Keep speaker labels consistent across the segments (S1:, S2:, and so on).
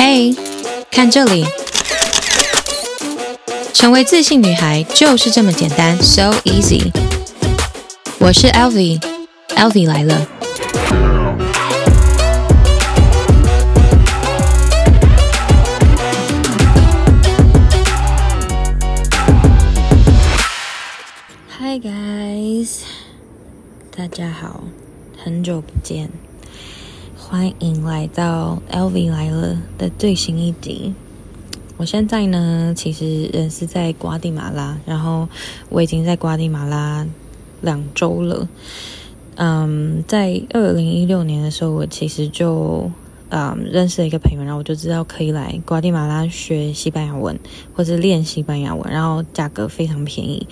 S1: 嘿，看这里，成为自信女孩就是这么简单，so easy。我是 Elvi，Elvi 来了。Hi guys，大家好，很久不见。欢迎来到 Elvi 来了的最新一集。我现在呢，其实人是在瓜地马拉，然后我已经在瓜地马拉两周了。嗯，在二零一六年的时候，我其实就嗯认识了一个朋友，然后我就知道可以来瓜地马拉学西班牙文，或者练西班牙文，然后价格非常便宜。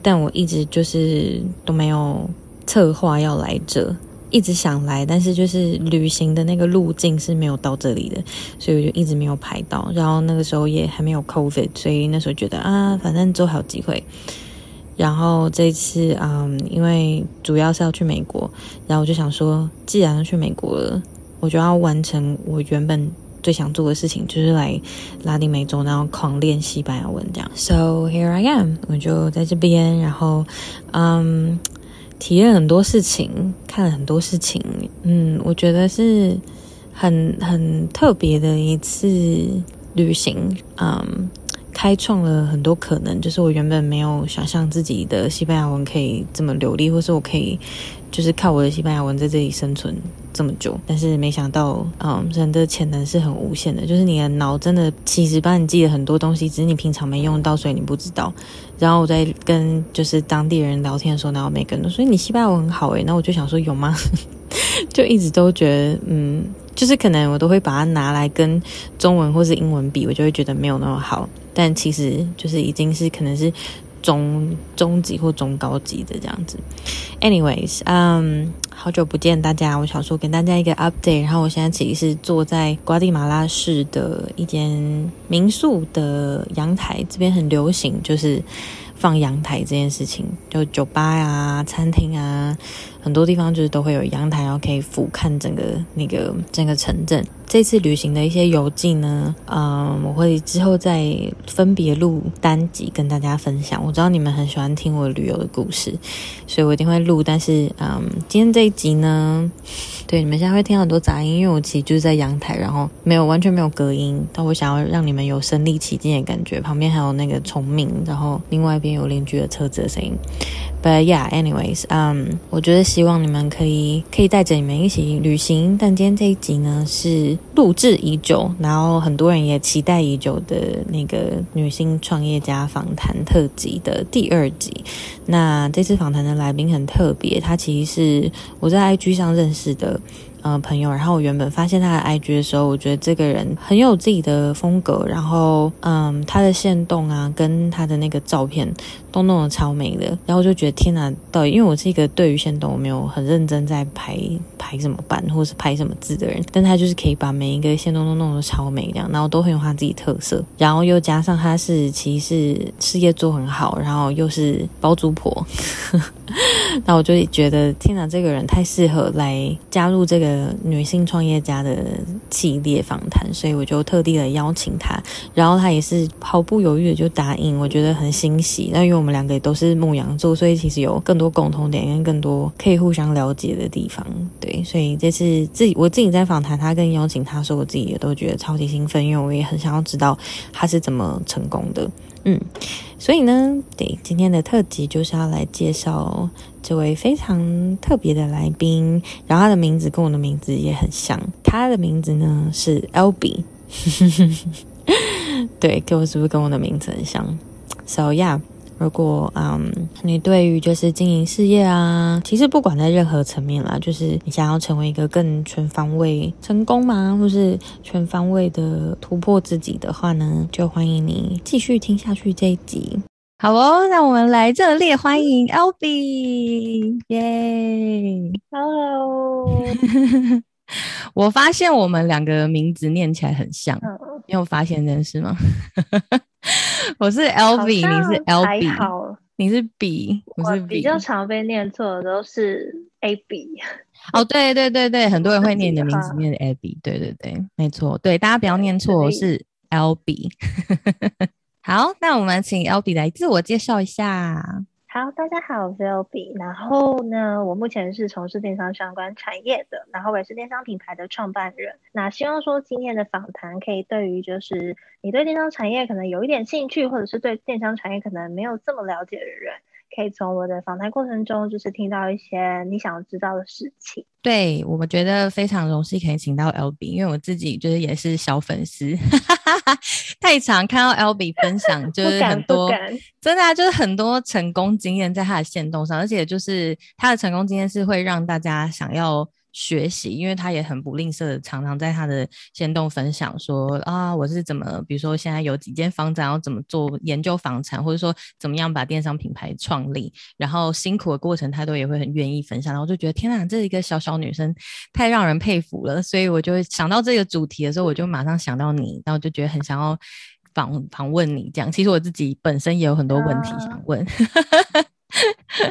S1: 但我一直就是都没有策划要来这。一直想来，但是就是旅行的那个路径是没有到这里的，所以我就一直没有排到。然后那个时候也还没有 COVID，所以那时候觉得啊，反正之后还有机会。然后这次，嗯，因为主要是要去美国，然后我就想说，既然要去美国了，我就要完成我原本最想做的事情，就是来拉丁美洲，然后狂练西班牙文这样。So here I am，我就在这边，然后，嗯。体验很多事情，看了很多事情，嗯，我觉得是很很特别的一次旅行，嗯，开创了很多可能。就是我原本没有想象自己的西班牙文可以这么流利，或是我可以就是靠我的西班牙文在这里生存这么久。但是没想到，嗯，人的潜能是很无限的。就是你的脑真的其实帮你记了很多东西，只是你平常没用到，所以你不知道。然后我在跟就是当地人聊天的时候，然后每个人都说你西班牙文很好诶，那我就想说有吗？就一直都觉得嗯，就是可能我都会把它拿来跟中文或是英文比，我就会觉得没有那么好。但其实就是已经是可能是中中级或中高级的这样子。Anyways，嗯，好久不见大家，我想说给大家一个 update。然后我现在其实是坐在瓜地马拉市的一间民宿的阳台，这边很流行，就是放阳台这件事情，就酒吧呀、啊、餐厅啊。很多地方就是都会有阳台，然后可以俯瞰整个那个整个城镇。这次旅行的一些游记呢，嗯，我会之后再分别录单集跟大家分享。我知道你们很喜欢听我旅游的故事，所以我一定会录。但是，嗯，今天这一集呢，对，你们现在会听到很多杂音，因为我其实就是在阳台，然后没有完全没有隔音，但我想要让你们有身临其境的感觉。旁边还有那个虫鸣，然后另外一边有邻居的车子的声音。But yeah, anyways，嗯，我觉得。希望你们可以可以带着你们一起旅行，但今天这一集呢是录制已久，然后很多人也期待已久的那个女性创业家访谈特辑的第二集。那这次访谈的来宾很特别，他其实是我在 IG 上认识的。呃，朋友，然后我原本发现他的 IG 的时候，我觉得这个人很有自己的风格，然后，嗯，他的线动啊，跟他的那个照片都弄得超美的，然后我就觉得天哪，到底因为我是一个对于线动我没有很认真在排排什么版或是拍什么字的人，但他就是可以把每一个线动都弄得超美这样，然后都很有他自己特色，然后又加上他是其实是事业做很好，然后又是包租婆。那我就觉得，天哪，这个人太适合来加入这个呃女性创业家的系列访谈，所以我就特地的邀请他，然后他也是毫不犹豫的就答应，我觉得很欣喜。那因为我们两个也都是牧羊座，所以其实有更多共同点跟更多可以互相了解的地方。对，所以这次自己我自己在访谈他跟邀请他说，我自己也都觉得超级兴奋，因为我也很想要知道他是怎么成功的。嗯，所以呢，对，今天的特辑就是要来介绍这位非常特别的来宾，然后他的名字跟我的名字也很像，他的名字呢是 Elbi，对，跟我是不是跟我的名字很像？So yeah。如果嗯，你对于就是经营事业啊，其实不管在任何层面啦，就是你想要成为一个更全方位成功吗，或是全方位的突破自己的话呢，就欢迎你继续听下去这一集。好哦，那我们来热烈欢迎 Elbi，耶，Hello。我发现我们两个名字念起来很像，你有发现这件事吗？我是 e l b i 你是 Elbi，你是 B，我是 B。
S2: 比较常被念错的都是 Abby。
S3: 哦，对对对对，很多人会念你的名字念 Abby，对对对，没错，对大家不要念错，是 Albee。好，那我们请 L B 来自我介绍一下。
S2: 好，大家好，我是 L B。然后呢，我目前是从事电商相关产业的，然后我也是电商品牌的创办人。那希望说今天的访谈可以对于就是你对电商产业可能有一点兴趣，或者是对电商产业可能没有这么了解的人。可以从我的访谈过程中，就是听到一些你想知道的事情。
S3: 对，我们觉得非常荣幸可以请到 Albee，因为我自己就是也是小粉丝，太常看到 Albee 分享，就是很多真的啊，就是很多成功经验在他的线动上，而且就是他的成功经验是会让大家想要。学习，因为他也很不吝啬的，常常在他的先动分享说啊，我是怎么，比如说现在有几间房子，然后怎么做研究房产，或者说怎么样把电商品牌创立，然后辛苦的过程，他都也会很愿意分享。然后就觉得天哪，这一个小小女生太让人佩服了。所以我就想到这个主题的时候，我就马上想到你，然后就觉得很想要访访问你。这样，其实我自己本身也有很多问题想
S2: 问。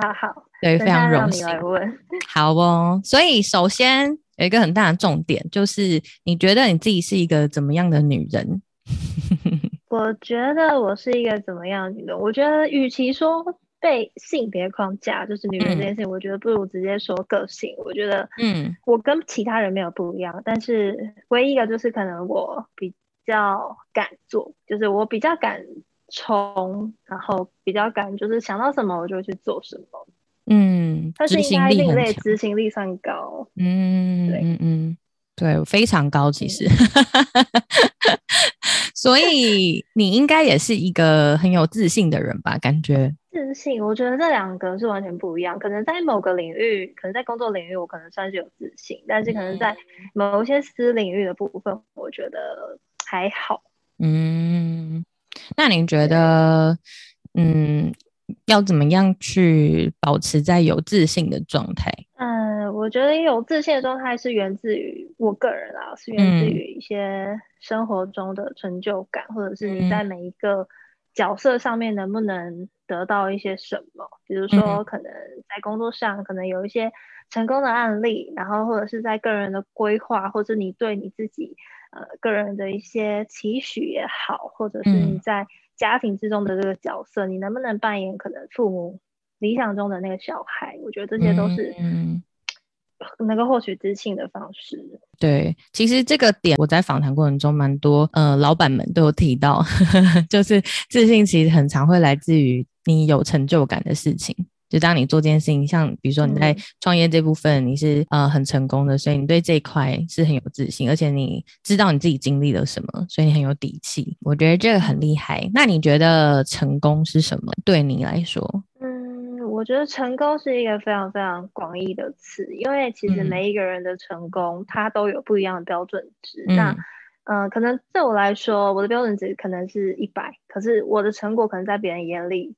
S2: 好好，
S3: 对，非常荣幸。好哦，所以首先有一个很大的重点，就是你觉得你自己是一个怎么样的女人？
S2: 我觉得我是一个怎么样的女人？我觉得与其说被性别框架，就是女人这件事情，嗯、我觉得不如直接说个性。我觉得，嗯，我跟其他人没有不一样，但是唯一一个就是可能我比较敢做，就是我比较敢。冲，然后比较敢，就是想到什么我就去做什么。嗯，但是应该另类执行力算高。
S3: 嗯，对，嗯嗯，对，非常高，其实。所以你应该也是一个很有自信的人吧？感觉
S2: 自信，我觉得这两个是完全不一样。可能在某个领域，可能在工作领域，我可能算是有自信，但是可能在某些私领域的部分，我觉得还好。嗯。
S3: 那您觉得，嗯，要怎么样去保持在有自信的状态？
S2: 嗯，我觉得有自信的状态是源自于我个人啊，是源自于一些生活中的成就感，嗯、或者是你在每一个角色上面能不能得到一些什么。比如说，可能在工作上可能有一些成功的案例，然后或者是在个人的规划，或者你对你自己。呃，个人的一些期许也好，或者是你在家庭之中的这个角色，嗯、你能不能扮演可能父母理想中的那个小孩？我觉得这些都是嗯，能够获取自信的方式。
S3: 对，其实这个点我在访谈过程中蛮多呃老板们都有提到，呵 呵就是自信其实很常会来自于你有成就感的事情。就当你做这件事情，像比如说你在创业这部分，你是、嗯、呃很成功的，所以你对这一块是很有自信，而且你知道你自己经历了什么，所以你很有底气。我觉得这个很厉害。那你觉得成功是什么？对你来说？
S2: 嗯，我觉得成功是一个非常非常广义的词，因为其实每一个人的成功，他、嗯、都有不一样的标准值。嗯、那嗯、呃，可能对我来说，我的标准值可能是一百，可是我的成果可能在别人眼里，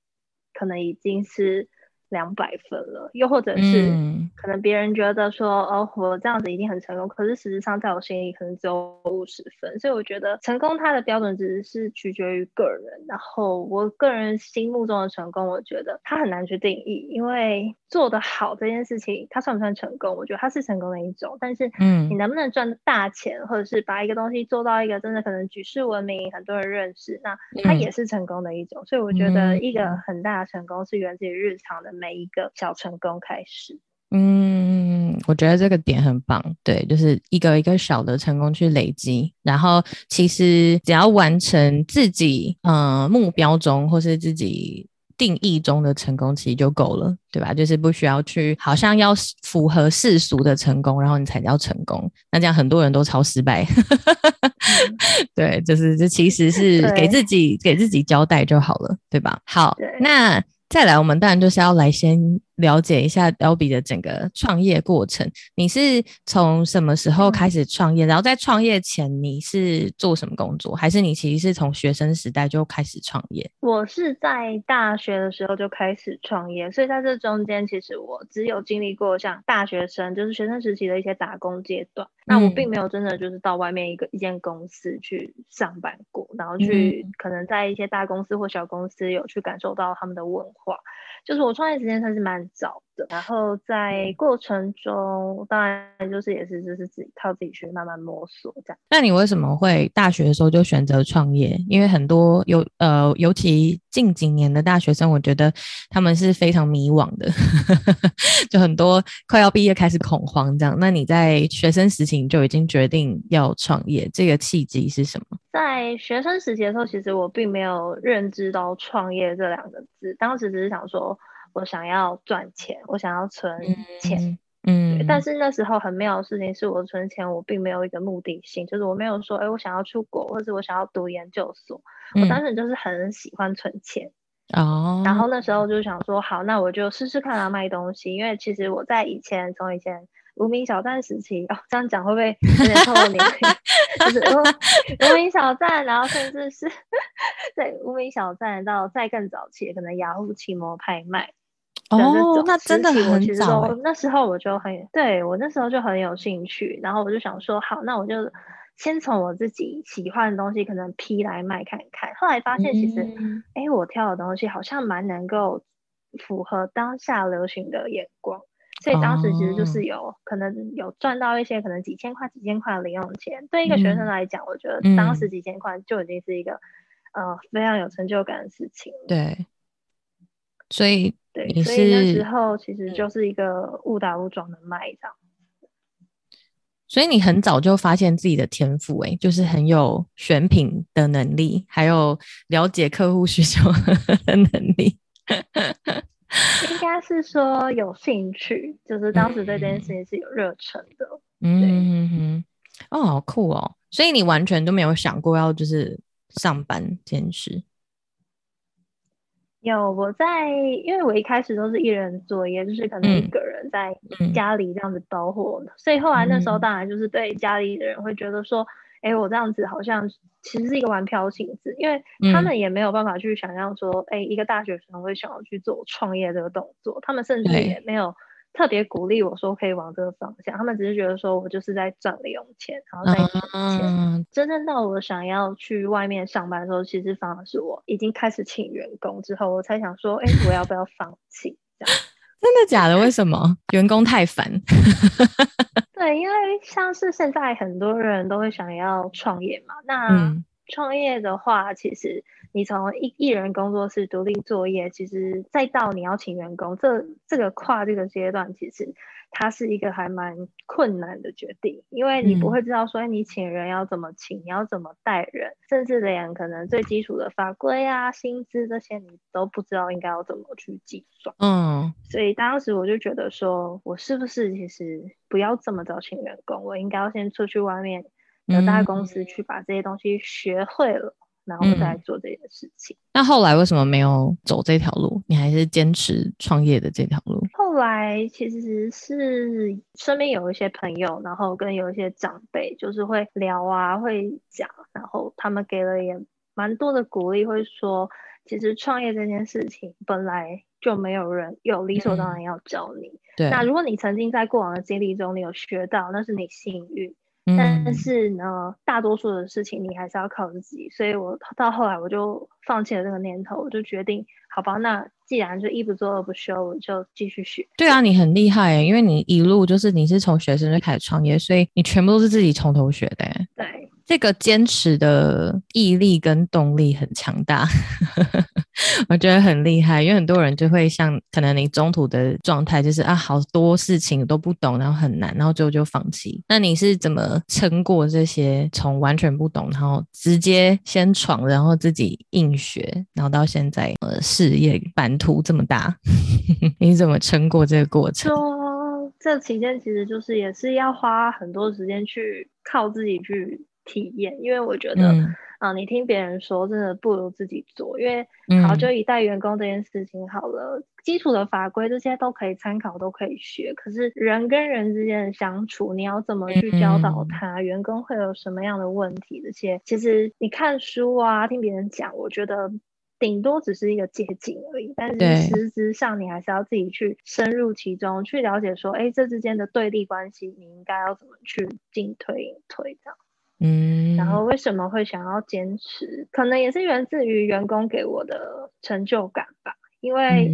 S2: 可能已经是。两百分了，又或者是可能别人觉得说，嗯、哦，我这样子一定很成功，可是实际上在我心里可能只有五十分，所以我觉得成功它的标准只是取决于个人。然后我个人心目中的成功，我觉得它很难去定义，因为做得好这件事情，它算不算成功？我觉得它是成功的一种，但是嗯，你能不能赚大钱，或者是把一个东西做到一个真的可能举世闻名，很多人认识，那它也是成功的一种。所以我觉得一个很大的成功是源自于日常的。每一个小成功开始，
S3: 嗯，我觉得这个点很棒，对，就是一个一个小的成功去累积，然后其实只要完成自己呃目标中或是自己定义中的成功，其实就够了，对吧？就是不需要去好像要符合世俗的成功，然后你才叫成功，那这样很多人都超失败，嗯、对，就是这其实是给自己给自己交代就好了，对吧？好，那。再来，我们当然就是要来先了解一下 Albee 的整个创业过程。你是从什么时候开始创业？然后在创业前你是做什么工作？还是你其实是从学生时代就开始创业？
S2: 我是在大学的时候就开始创业，所以在这中间，其实我只有经历过像大学生，就是学生时期的一些打工阶段。那我并没有真的就是到外面一个一间公司去上班过，然后去可能在一些大公司或小公司有去感受到他们的文化。就是我创业时间算是蛮早的。的。然后在过程中，当然就是也是就是自己靠自己去慢慢摸索这样。
S3: 那你为什么会大学的时候就选择创业？因为很多有呃，尤其近几年的大学生，我觉得他们是非常迷惘的，就很多快要毕业开始恐慌这样。那你在学生时期就已经决定要创业，这个契机是什么？
S2: 在学生时期的时候，其实我并没有认知到创业这两个字，当时只是想说。我想要赚钱，我想要存钱，
S3: 嗯，嗯，
S2: 但是那时候很妙的事情是我存钱，我并没有一个目的性，就是我没有说，哎，我想要出国，或者我想要读研究所，嗯、我当时就是很喜欢存钱，
S3: 哦，
S2: 然后那时候就想说，好，那我就试试看啊，卖东西，因为其实我在以前从以前无名小站时期，哦，这样讲会不会有点透露年龄？就是无名小站，然后甚至是 对无名小站到再更早期，可能雅虎奇摩拍卖。
S3: 哦，那真的很早。
S2: 那时候我就很，对，我那时候就很有兴趣，然后我就想说，好，那我就先从我自己喜欢的东西可能批来卖看看。后来发现其实，哎、嗯，我挑的东西好像蛮能够符合当下流行的眼光，所以当时其实就是有、哦、可能有赚到一些可能几千块、几千块的零用钱。对一个学生来讲，我觉得当时几千块就已经是一个、嗯、呃非常有成就感的事情。
S3: 对，所以。
S2: 对，所以那时候其实就是一个误打误撞的卖这样。
S3: 所以你很早就发现自己的天赋，哎，就是很有选品的能力，还有了解客户需求的能力。
S2: 应该是说有兴趣，就是当时对这件事情是有热忱的。
S3: 嗯嗯嗯，哦，好酷哦！所以你完全都没有想过要就是上班兼职。
S2: 有我在，因为我一开始都是一人作业，就是可能一个人在家里这样子包货，所以后来那时候当然就是对家里的人会觉得说，哎、嗯欸，我这样子好像其实是一个玩票性质，因为他们也没有办法去想象说，哎、欸，一个大学生会想要去做创业这个动作，他们甚至也没有。特别鼓励我说可以往这个方向，他们只是觉得说我就是在赚零用钱，然后再存钱。嗯、真正到我想要去外面上班的时候，其实反而是我已经开始请员工之后，我才想说，哎、欸，我要不要放弃？这样
S3: 真的假的？为什么？员工太烦。
S2: 对，因为像是现在很多人都会想要创业嘛，那创业的话，其实。你从一一人工作室独立作业，其实再到你要请员工，这这个跨这个阶段，其实它是一个还蛮困难的决定，因为你不会知道说你请人要怎么请，你要怎么带人，甚至连可能最基础的法规啊、薪资这些你都不知道应该要怎么去计算。嗯，所以当时我就觉得说，我是不是其实不要这么早请员工，我应该要先出去外面有大公司去把这些东西学会了。然后再做这件事情。嗯。
S3: 那后来为什么没有走这条路？你还是坚持创业的这条路？
S2: 后来其实是身边有一些朋友，然后跟有一些长辈，就是会聊啊，会讲，然后他们给了也蛮多的鼓励，会说，其实创业这件事情本来就没有人有理所当然要教你。嗯。对。那如果你曾经在过往的经历中，你有学到，那是你幸运。但是呢，大多数的事情你还是要靠自己，所以我到后来我就放弃了这个念头，我就决定，好吧，那既然就一不做二不休，我就继续学。
S3: 对啊，你很厉害耶，因为你一路就是你是从学生就开始创业，所以你全部都是自己从头学的。
S2: 对。
S3: 这个坚持的毅力跟动力很强大，我觉得很厉害。因为很多人就会像可能你中途的状态就是啊，好多事情都不懂，然后很难，然后最后就放弃。那你是怎么撑过这些从完全不懂，然后直接先闯，然后自己硬学，然后到现在呃事业版图这么大，你怎么撑过这个过程？
S2: 这期间其实就是也是要花很多时间去靠自己去。体验，因为我觉得，嗯，啊，你听别人说，真的不如自己做。因为，好，就以带员工这件事情好了，嗯，基础的法规这些都可以参考，都可以学。可是人跟人之间的相处，你要怎么去教导他？嗯，员工会有什么样的问题？这些其实你看书啊，听别人讲，我觉得顶多只是一个捷径而已。但是实质上，你还是要自己去深入其中，去了解说，哎，这之间的对立关系，你应该要怎么去进退应退这样。
S3: 嗯，
S2: 然后为什么会想要坚持？可能也是源自于员工给我的成就感吧。因为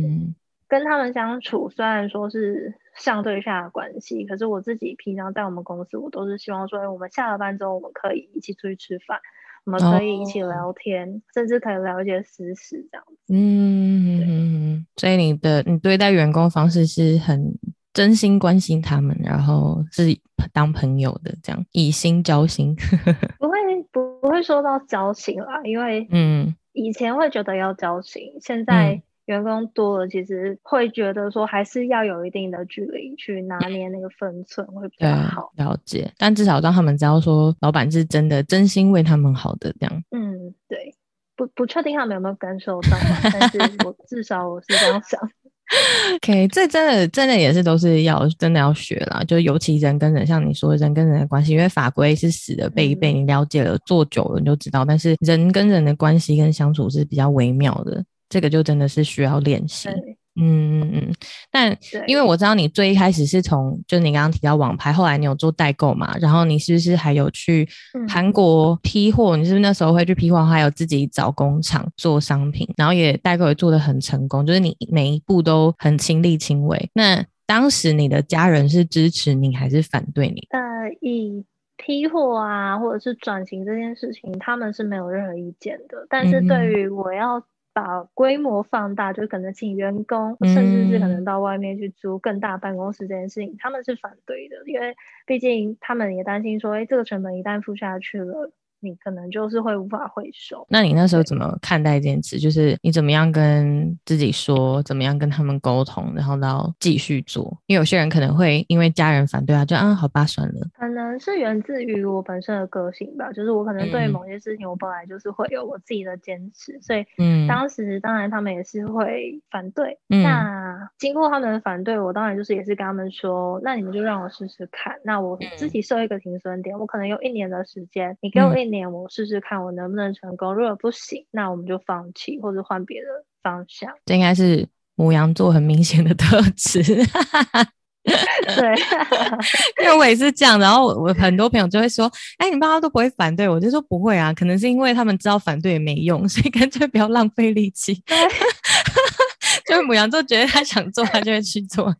S2: 跟他们相处，虽然说是上对下的关系，可是我自己平常在我们公司，我都是希望说，哎，我们下了班之后，我们可以一起出去吃饭，我们可以一起聊天，哦、甚至可以聊一些私事这样子。
S3: 嗯嗯，所以你的你对待员工方式是很真心关心他们，然后是当朋友的这样，以心交心。
S2: 不会不不会说到交心啦，因为嗯，以前会觉得要交心，嗯、现在。员工多了，其实会觉得说还是要有一定的距离去拿捏那个分寸会比较好。
S3: 了解，但至少让他们知道说老板是真的真心为他们好的这样。
S2: 嗯，对，不不确定他们有没有感受到，但是我至少我是这样想。
S3: OK，这真的真的也是都是要真的要学啦，就尤其人跟人，像你说人跟人的关系，因为法规是死的背一背，你了解了做久了你就知道，但是人跟人的关系跟相处是比较微妙的。这个就真的是需要练习，嗯嗯嗯。但因为我知道你最一开始是从，就你刚刚提到网拍，后来你有做代购嘛？然后你是不是还有去韩国批货？嗯、你是不是那时候会去批货，还有自己找工厂做商品，然后也代购也做得很成功，就是你每一步都很亲力亲为。那当时你的家人是支持你还是反对你？
S2: 呃，以批货啊，或者是转型这件事情，他们是没有任何意见的。但是对于我要。把规模放大，就可能请员工，甚至是可能到外面去租更大办公室这件事情，嗯、他们是反对的，因为毕竟他们也担心说，哎，这个成本一旦付下去了。你可能就是会无法回收。那
S3: 你那时候怎么看待这件事？就是你怎么样跟自己说，怎么样跟他们沟通，然后到继续做？因为有些人可能会因为家人反对啊，就啊，好吧，算了。
S2: 可能是源自于我本身的个性吧，就是我可能对某些事情，我本来就是会有我自己的坚持，嗯、所以嗯，当时当然他们也是会反对。嗯、那经过他们的反对，我当然就是也是跟他们说，那你们就让我试试看。那我自己设一个停损点，我可能用一年的时间，你给我一年。年我试试看我能不能成功，如果不行，那我们就放弃或者换别的方向。
S3: 这应该是母羊座很明显的特质。
S2: 对，
S3: 因为我也是这样。然后我很多朋友就会说：“哎，你爸妈都不会反对我。”就说不会啊，可能是因为他们知道反对也没用，所以干脆不要浪费力气。对就是母羊座觉得他想做，他就会去做。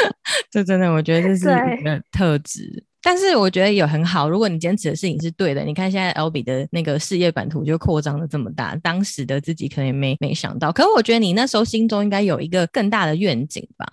S3: 这真的，我觉得这是一个特质。但是我觉得也很好，如果你坚持的事情是对的，你看现在 Albee 的那个事业版图就扩张了这么大，当时的自己可能也没没想到。可是我觉得你那时候心中应该有一个更大的愿景吧，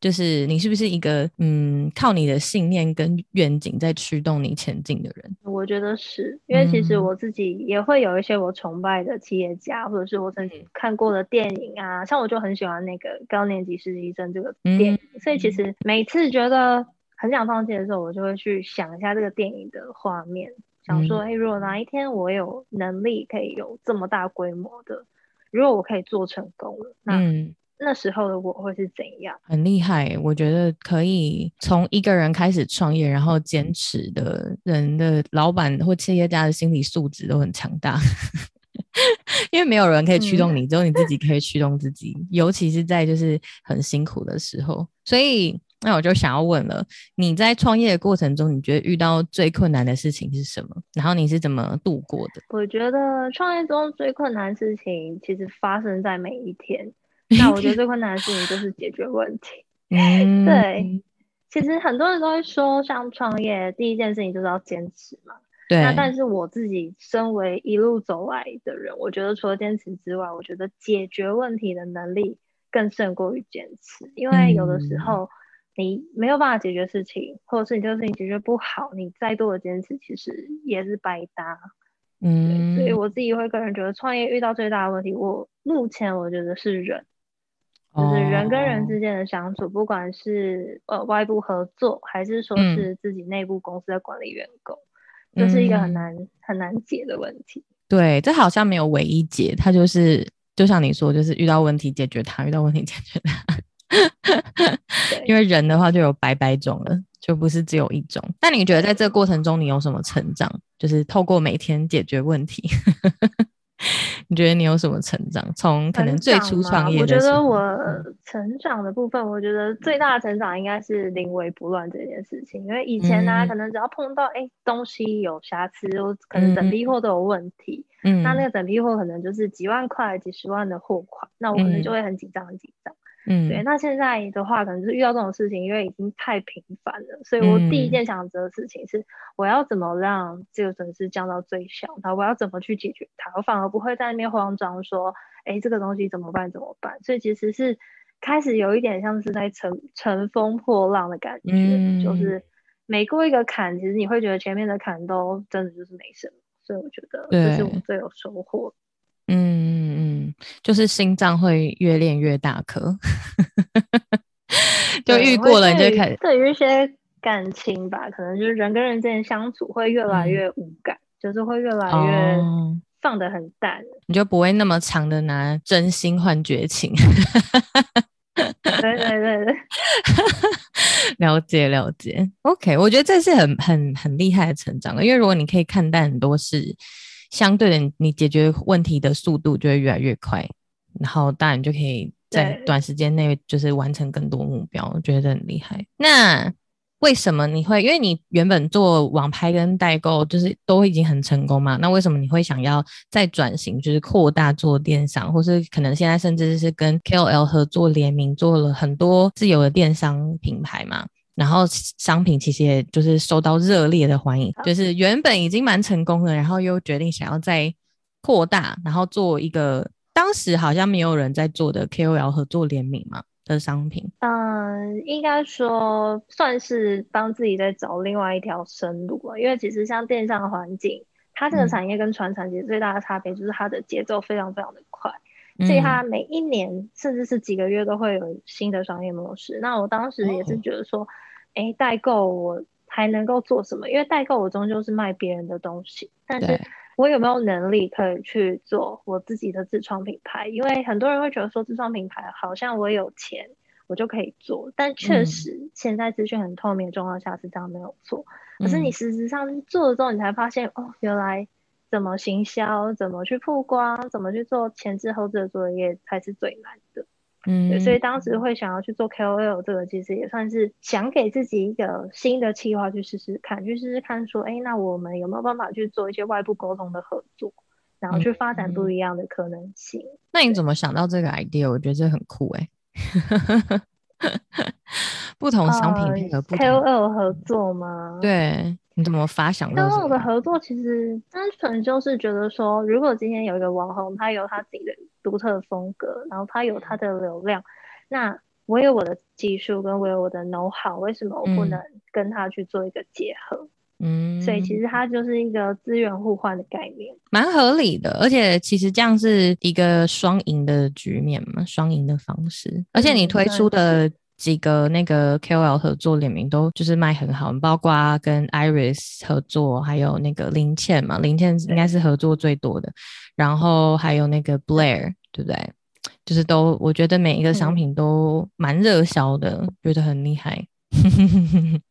S3: 就是你是不是一个嗯，靠你的信念跟愿景在驱动你前进的人？
S2: 我觉得是因为其实我自己也会有一些我崇拜的企业家，或者是我曾经看过的电影啊，像我就很喜欢那个高年级实习生这个电影，嗯、所以其实每次觉得。很想放弃的时候，我就会去想一下这个电影的画面，想说，哎、嗯，如果哪一天我有能力可以有这么大规模的，如果我可以做成功了，那、嗯、那时候的我会是怎样？
S3: 很厉害，我觉得可以从一个人开始创业，然后坚持的人的老板或企业家的心理素质都很强大，因为没有人可以驱动你，嗯、只有你自己可以驱动自己，尤其是在就是很辛苦的时候，所以。那我就想要问了，你在创业的过程中，你觉得遇到最困难的事情是什么？然后你是怎么度过的？
S2: 我觉得创业中最困难的事情，其实发生在每一天。那我觉得最困难的事情就是解决问题。嗯，对。其实很多人都会说，像创业第一件事情就是要坚持嘛。对。那但是我自己身为一路走来的人，我觉得除了坚持之外，我觉得解决问题的能力更胜过于坚持，因为有的时候。你没有办法解决事情，或者是你这个事情解决不好，你再多的坚持其实也是白搭。嗯，所以我自己会个人觉得，创业遇到最大的问题，我目前我觉得是人，哦、就是人跟人之间的相处，不管是呃外部合作，还是说是自己内部公司的管理员工，这、嗯、是一个很难很难解的问题。
S3: 对，这好像没有唯一解，它就是就像你说，就是遇到问题解决它，遇到问题解决它。因为人的话就有百百种了，就不是只有一种。那你觉得在这个过程中你有什么成长？就是透过每天解决问题，你觉得你有什么成长？从可能最初创业的，
S2: 我觉得我成长的部分，我觉得最大的成长应该是临危不乱这件事情。因为以前呢、啊，嗯、可能只要碰到哎东西有瑕疵，可能整批货都有问题，嗯，那那个整批货可能就是几万块、几十万的货款，那我可能就会很紧张、很紧张。嗯，对。那现在的话，可能就是遇到这种事情，因为已经太频繁了，所以我第一件想做的事情是，我要怎么让这个损失降到最小，然后我要怎么去解决它，我反而不会在那边慌张说，哎，这个东西怎么办？怎么办？所以其实是开始有一点像是在乘乘风破浪的感觉，嗯、就是每过一个坎，其实你会觉得前面的坎都真的就是没什么，所以我觉得这是我最有收获。
S3: 嗯嗯，就是心脏会越练越大颗，就遇过了你就开始。
S2: 对于一些感情吧，可能就是人跟人之间相处会越来越无感，嗯、就是会越来越放得很淡，哦，
S3: 你就不会那么长的拿真心换绝情。
S2: 对对对对，
S3: 了解了解。OK，我觉得这是很很很厉害的成长了，因为如果你可以看淡很多事。相对的，你解决问题的速度就会越来越快，然后当然就可以在短时间内就是完成更多目标，我觉得很厉害。那为什么你会？因为你原本做网拍跟代购，就是都已经很成功嘛。那为什么你会想要再转型，就是扩大做电商，或是可能现在甚至是跟 KOL 合作联名，做了很多自有的电商品牌嘛？然后商品其实也就是受到热烈的欢迎，就是原本已经蛮成功的，然后又决定想要再扩大，然后做一个当时好像没有人在做的 KOL 合作联名嘛的商品。
S2: 嗯，应该说算是帮自己在找另外一条生路了，因为其实像电商的环境，它这个产业跟传产其实最大的差别就是它的节奏非常非常的快，所以它每一年甚至是几个月都会有新的商业模式。那我当时也是觉得说。哎，代购我还能够做什么？因为代购我终究是卖别人的东西，但是我有没有能力可以去做我自己的自创品牌？因为很多人会觉得说自创品牌好像我有钱我就可以做，但确实现在资讯很透明的状况下是这样没有错。嗯、可是你实质上做了之后，你才发现哦，原来怎么行销、怎么去曝光、怎么去做前置后置的作业才是最难的。嗯，所以当时会想要去做 KOL 这个，其实也算是想给自己一个新的计划去试试看，去试试看说，哎，那我们有没有办法去做一些外部沟通的合作，然后去发展不一样的可能性。
S3: 那你怎么想到这个 idea？我觉得这很酷哎、欸。不同商品配合
S2: KOL 合作吗？
S3: 对，你怎么发想的
S2: ？KOL 的合作其实单纯就是觉得说，如果今天有一个网红，他有他自己的独特的风格，然后他有他的流量，那我有我的技术跟我有我的 know how，为什么我不能跟他去做一个结合？嗯，所以其实它就是一个资源互换的概念，
S3: 蛮合理的。而且其实这样是一个双赢的局面嘛，双赢的方式。而且你推出的几个那个 KOL 合作联名都就是卖很好，包括跟 Iris 合作，还有那个林倩嘛，林倩应该是合作最多的。然后还有那个 Blair，对不对？就是都我觉得每一个商品都蛮热销的，嗯、觉得很厉害。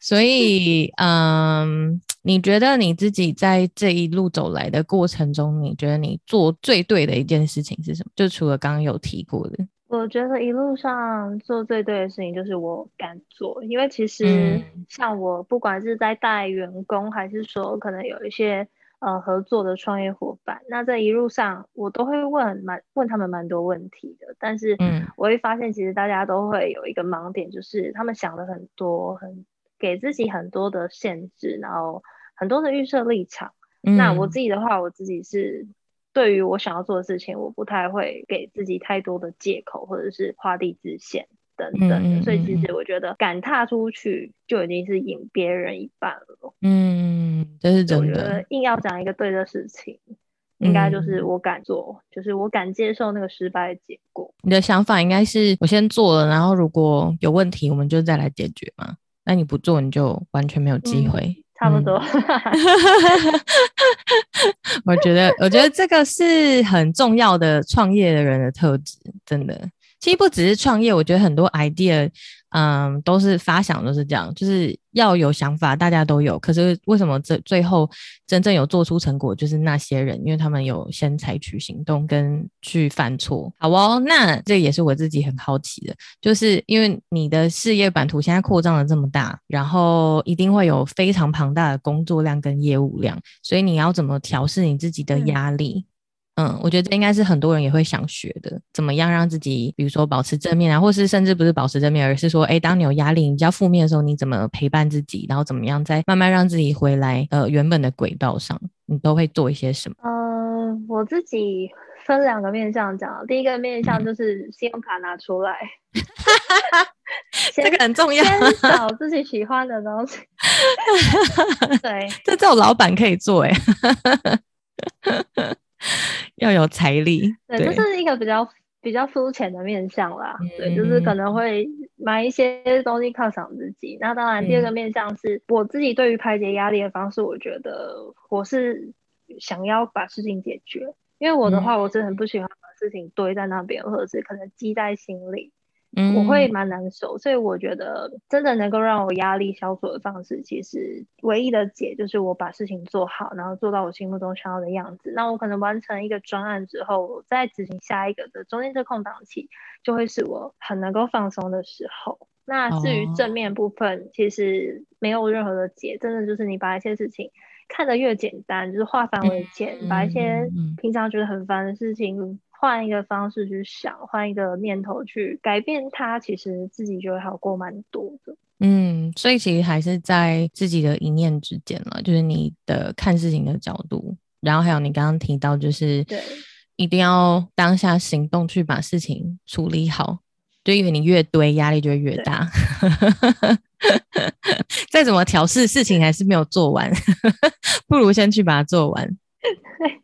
S3: 所以，嗯，你觉得你自己在这一路走来的过程中，你觉得你做最对的一件事情是什么？就除了刚刚有提过的，
S2: 我觉得一路上做最对的事情就是我敢做，因为其实像我不管是在带员工，还是说可能有一些呃合作的创业伙伴，那在一路上我都会问蛮问他们蛮多问题的，但是嗯，我会发现其实大家都会有一个盲点，就是他们想了很多很。给自己很多的限制，然后很多的预设立场。嗯、那我自己的话，我自己是对于我想要做的事情，我不太会给自己太多的借口，或者是画地自限等等的。嗯、所以其实我觉得敢踏出去，就已经是赢别人一半了。
S3: 嗯，这是真的。我觉得
S2: 硬要讲一个对的事情，嗯、应该就是我敢做，就是我敢接受那个失败的结果。
S3: 你的想法应该是我先做了，然后如果有问题，我们就再来解决嘛。那你不做，你就完全没有机会。
S2: 嗯，差不多。
S3: 我觉得，我觉得这个是很重要的创业的人的特质，真的。其实不只是创业，我觉得很多 idea。嗯，都是发想都是这样，就是要有想法，大家都有。可是为什么这最后真正有做出成果，就是那些人，因为他们有先采取行动跟去犯错。好哦，那这也是我自己很好奇的，就是因为你的事业版图现在扩张了这么大，然后一定会有非常庞大的工作量跟业务量，所以你要怎么调试你自己的压力？嗯嗯，我觉得这应该是很多人也会想学的，怎么样让自己，比如说保持正面啊，或是甚至不是保持正面，而是说，哎，当你有压力、你比较负面的时候，你怎么陪伴自己，然后怎么样再慢慢让自己回来呃原本的轨道上，你都会做一些什么？
S2: 呃，我自己分两个面向讲，第一个面向就是信用卡拿出来，
S3: 这个很重要，
S2: 先 找自己喜欢的东西，对，
S3: 这只有老板可以做哎。要有财力，
S2: 对，这是一个比较比较肤浅的面向啦。嗯、对，就是可能会买一些东西犒赏自己。那当然，第二个面向是、嗯、我自己对于排解压力的方式，我觉得我是想要把事情解决。因为我的话，我真的很不喜欢把事情堆在那边，或者是可能积在心里。我会蛮难受，所以我觉得真的能够让我压力消除的方式，其实唯一的解就是我把事情做好，然后做到我心目中想要的样子。那我可能完成一个专案之后，我再执行下一个的中间这空档期，就会是我很能够放松的时候。那至于正面部分，其实没有任何的解，真的就是你把一些事情看得越简单，就是化繁为简，把一些平常觉得很烦的事情。换一个方式去想，换一个念头去改变它，其实自己就会好过蛮多的。
S3: 嗯，所以其实还是在自己的一念之间了，就是你的看事情的角度，然后还有你刚刚提到，就是对，一定要当下行动去把事情处理好，就因为你越堆压力就会越大。再怎么调试，事情还是没有做完，不如先去把它做完。对，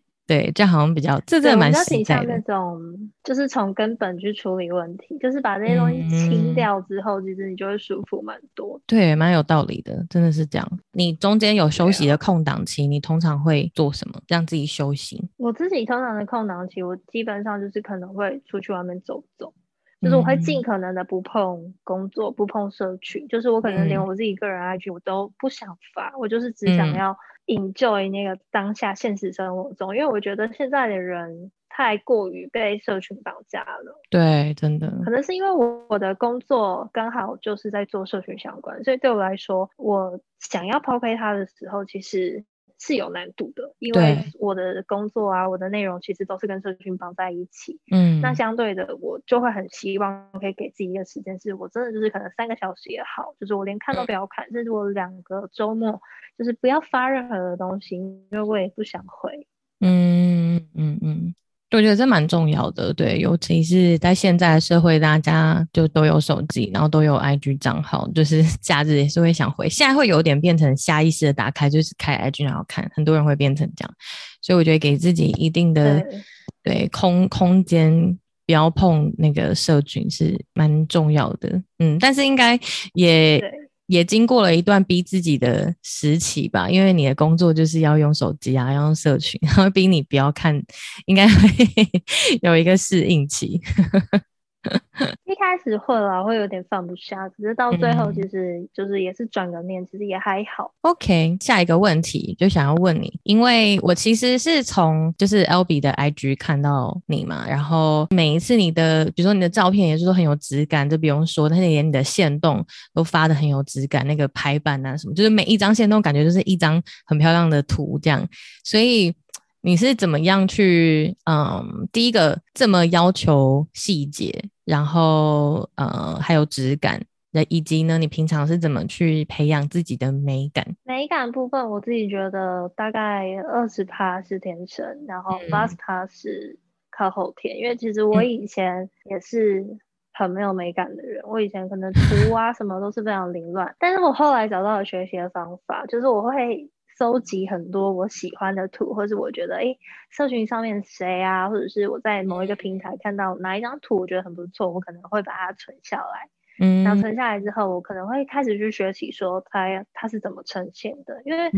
S3: 这样好像比较，这真的蛮实在的。
S2: 那种就是从根本去处理问题，就是把这些东西清掉之后，嗯、其实你就会舒服蛮多。
S3: 对，蛮有道理的，真的是这样。你中间有休息的空档期，你通常会做什么让自己休息？
S2: 我自己通常的空档期，我基本上就是可能会出去外面走走，就是我会尽可能的不碰工作，嗯、不碰社群，就是我可能连我自己个人 IG 我都不想发，我就是只想要。Enjoy 那个当下现实生活中，因为我觉得现在的人太过于被社群绑架了。
S3: 对，真的。
S2: 可能是因为我我的工作刚好就是在做社群相关，所以对我来说，我想要抛开它的时候，其实。是有难度的，因为我的工作啊，我的内容其实都是跟社群绑在一起。嗯，那相对的，我就会很希望可以给自己一个时间，是我真的就是可能三个小时也好，就是我连看都不要看，甚至我两个周末就是不要发任何的东西，因为我也不想回。嗯。
S3: 我觉得这蛮重要的，对，尤其是在现在的社会，大家就都有手机，然后都有 IG 账号，就是 假日也是会想回。现在会有点变成下意识的打开，就是开 IG 然后看，很多人会变成这样。所以我觉得给自己一定的对，对空空间，不要碰那个社群是蛮重要的。嗯，但是应该也。也经过了一段逼自己的时期吧，因为你的工作就是要用手机啊，要用社群，然后逼你不要看，应该会 有一个适应期。
S2: 一开始会啦，会有点放不下，可是到最后其实就是也是转个念，嗯、其实也还好。
S3: OK，下一个问题就想要问你，因为我其实是从就是 Albee 的 IG 看到你嘛，然后每一次你的，比如说你的照片也是说很有质感，就不用说，但是连你的线动都发的很有质感，那个排版啊什么，就是每一张线动感觉就是一张很漂亮的图这样，所以。你是怎么样去，嗯，第一个这么要求细节，然后呃还有质感，那以及呢，你平常是怎么去培养自己的美感？
S2: 美感部分，我自己觉得大概二十趴是天生，然后八十趴是靠后天。嗯、因为其实我以前也是很没有美感的人，嗯、我以前可能图啊什么都是非常凌乱，但是我后来找到了学习的方法，就是我会。搜集很多我喜欢的图，或是我觉得诶、欸，社群上面谁啊，或者是我在某一个平台看到哪一张图，我觉得很不错，我可能会把它存下来。嗯，然后存下来之后，我可能会开始去学习说它它是怎么呈现的，因为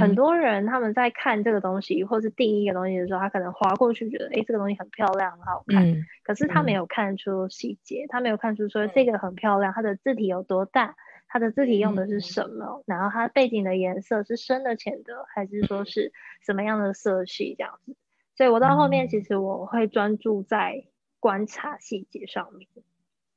S2: 很多人他们在看这个东西或是定义一个东西的时候，他可能划过去觉得诶、欸，这个东西很漂亮很好看，嗯、可是他没有看出细节，他没有看出说这个很漂亮，它的字体有多大。它的字体用的是什么？嗯、然后它背景的颜色是深的、浅的，还是说是什么样的色系这样子？所以我到后面其实我会专注在观察细节上面。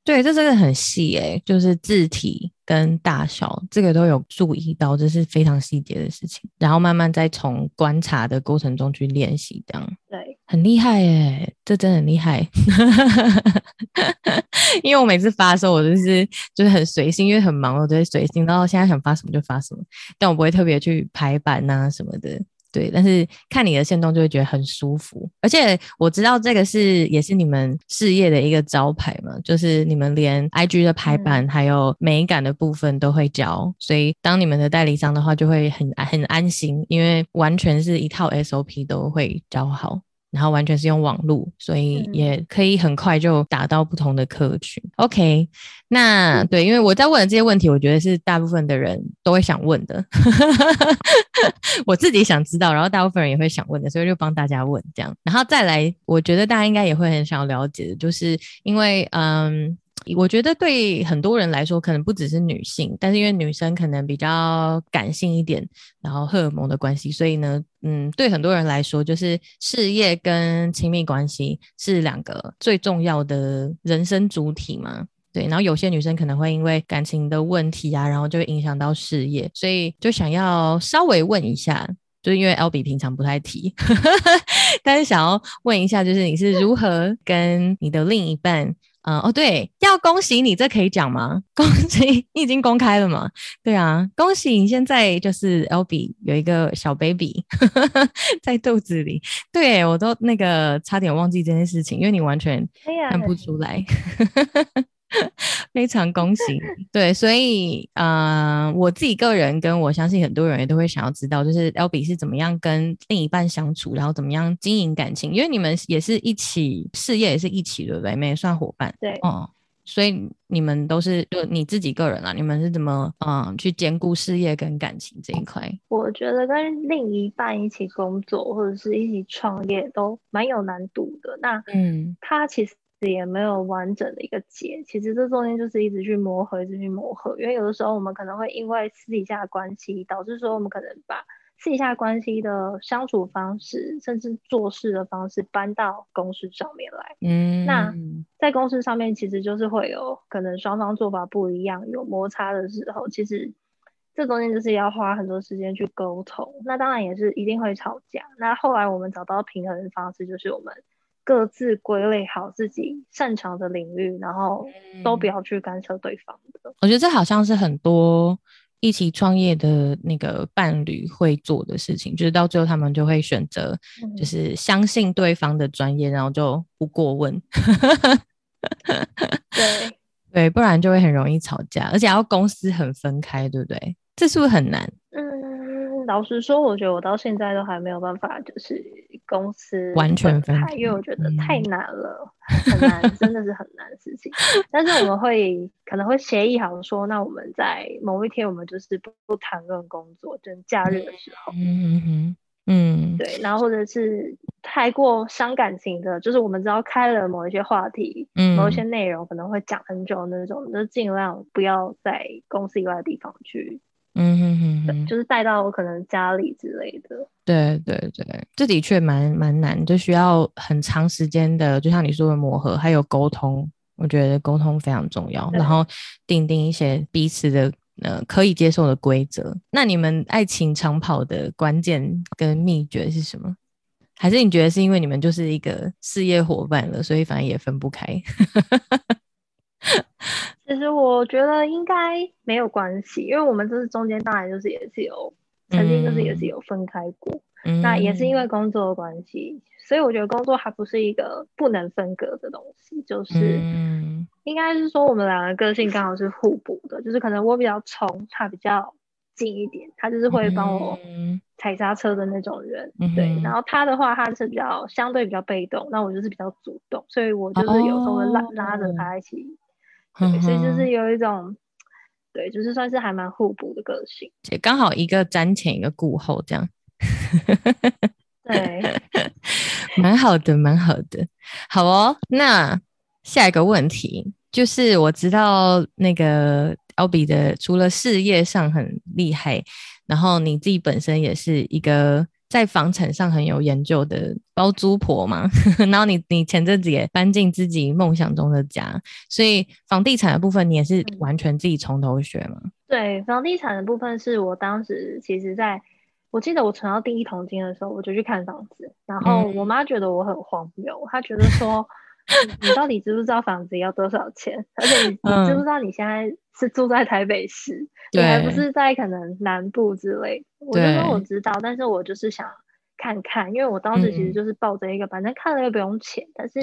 S3: 对，这真的很细诶、欸，就是字体跟大小这个都有注意到，这是非常细节的事情。然后慢慢再从观察的过程中去练习这样。
S2: 对。
S3: 很厉害耶，这真的很厉害。因为我每次发的时候，我就是就是很随性，因为很忙，我就会随性，然后现在想发什么就发什么，但我不会特别去排版呐、啊、什么的。对，但是看你的线动就会觉得很舒服，而且我知道这个是也是你们事业的一个招牌嘛，就是你们连 IG 的排版还有美感的部分都会教，所以当你们的代理商的话就会很很安心，因为完全是一套 SOP 都会教好。然后完全是用网路，所以也可以很快就打到不同的客群。嗯、OK，那对，因为我在问的这些问题，我觉得是大部分的人都会想问的，我自己想知道，然后大部分人也会想问的，所以就帮大家问这样。然后再来，我觉得大家应该也会很想要了解的，就是因为嗯。我觉得对很多人来说，可能不只是女性，但是因为女生可能比较感性一点，然后荷尔蒙的关系，所以呢，嗯，对很多人来说，就是事业跟亲密关系是两个最重要的人生主体嘛。对，然后有些女生可能会因为感情的问题啊，然后就会影响到事业，所以就想要稍微问一下，就因为 L B 平常不太提，但是想要问一下，就是你是如何跟你的另一半？嗯哦，对，要恭喜你，这可以讲吗？恭喜你已经公开了吗？对啊，恭喜你现在就是 Albee 有一个小 baby 在肚子里。对，我都那个差点忘记这件事情，因为你完全看不出来。非常恭喜你，对，所以，呃，我自己个人跟我相信很多人也都会想要知道，就是 Albee 是怎么样跟另一半相处，然后怎么样经营感情，因为你们也是一起事业，也是一起，对不对？没算伙伴，
S2: 对，
S3: 哦、嗯，所以你们都是就你自己个人啊，你们是怎么嗯去兼顾事业跟感情这一块？
S2: 我觉得跟另一半一起工作或者是一起创业都蛮有难度的。那嗯，他其实。也没有完整的一个结，其实这中间就是一直去磨合，一直去磨合。因为有的时候我们可能会因为私底下的关系，导致说我们可能把私底下关系的相处方式，甚至做事的方式搬到公司上面来。嗯，那在公司上面，其实就是会有可能双方做法不一样，有摩擦的时候，其实这中间就是要花很多时间去沟通。那当然也是一定会吵架。那后来我们找到平衡的方式，就是我们。各自归类好自己擅长的领域，然后都不要去干涉对方的。
S3: 嗯，我觉得这好像是很多一起创业的那个伴侣会做的事情，就是到最后他们就会选择，就是相信对方的专业，然后就不过问。
S2: 对
S3: 对，不然就会很容易吵架，而且要公司很分开，对不对？这是不是很难？
S2: 嗯，老实说，我觉得我到现在都还没有办法，就是公司
S3: 完全分开，
S2: 因为我觉得太难了，嗯、很难，真的是很难的事情。但是我们会可能会协议好说，那我们在某一天，我们就是不不谈论工作，就是假日的时候，
S3: 嗯嗯嗯，嗯
S2: 对，然后或者是太过伤感情的，就是我们知道开了某一些话题，嗯，某一些内容可能会讲很久那种，就尽量不要在公司以外的地方去。
S3: 嗯哼哼哼，
S2: 就是带到我可能家里之类的。
S3: 对对对，这的确蛮蛮难，就需要很长时间的，就像你说的磨合，还有沟通。我觉得沟通非常重要，然后定定一些彼此的呃可以接受的规则。那你们爱情长跑的关键跟秘诀是什么？还是你觉得是因为你们就是一个事业伙伴了，所以反正也分不开？
S2: 其实我觉得应该没有关系，因为我们这是中间当然就是也是有曾经就是也是有分开过，嗯、那也是因为工作的关系，所以我觉得工作还不是一个不能分割的东西，就是应该是说我们两个个性刚好是互补的，就是可能我比较冲，他比较近一点，他就是会帮我踩刹车的那种人，嗯、对，然后他的话他是比较相对比较被动，那我就是比较主动，所以我就是有时候会拉、哦、拉着他一起。对，所以就是有一种，对，就是算是还蛮互补的个性，
S3: 也刚好一个瞻前一个顾后这样，
S2: 对，
S3: 蛮好的，蛮好的，好哦。那下一个问题就是，我知道那个 Albee 的除了事业上很厉害，然后你自己本身也是一个。在房产上很有研究的包租婆嘛，然后你你前阵子也搬进自己梦想中的家，所以房地产的部分你也是完全自己从头学吗？
S2: 对，房地产的部分是我当时其实在我记得我存到第一桶金的时候，我就去看房子，然后我妈觉得我很荒谬，她觉得说。你到底知不知道房子要多少钱？而且你你知不知道你现在是住在台北市，你还不是在可能南部之类？我就说我知道，但是我就是想看看，因为我当时其实就是抱着一个，反正看了又不用钱，但是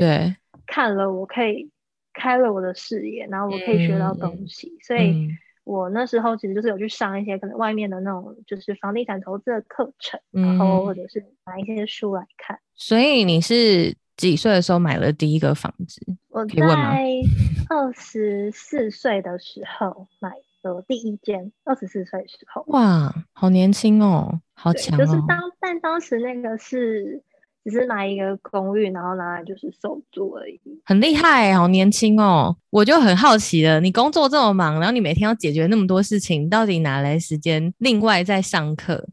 S2: 看了我可以开了我的视野，然后我可以学到东西，所以我那时候其实就是有去上一些可能外面的那种就是房地产投资的课程，然后或者是买一些书来看。
S3: 所以你是？几岁的时候买了第一个房子？
S2: 我在二十四岁的时候买的第一间。二十四岁的时候，
S3: 哇，好年轻哦，好强哦！
S2: 就是当，但当时那个是只是买一个公寓，然后拿来就是收租而已。
S3: 很厉害，好年轻哦！我就很好奇了，你工作这么忙，然后你每天要解决那么多事情，你到底哪来时间另外再上课？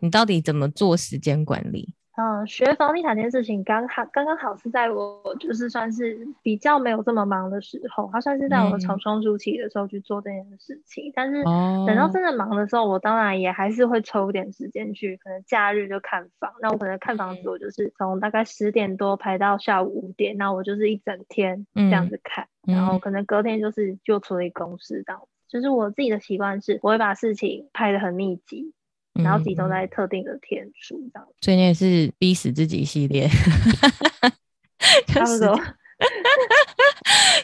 S3: 你到底怎么做时间管理？
S2: 嗯，学房地产这件事情刚好刚刚好是在我就是算是比较没有这么忙的时候，它算是在我从双初期的时候去做这件事情。嗯、但是等到真的忙的时候，我当然也还是会抽点时间去，可能假日就看房。那我可能看房子，我就是从大概十点多排到下午五点，那我就是一整天这样子看，嗯、然后可能隔天就是就处理公事这样。就是我自己的习惯是，我会把事情排得很密集。然后集中在特定的天数这样，
S3: 所以你也是逼死自己系列，差不多，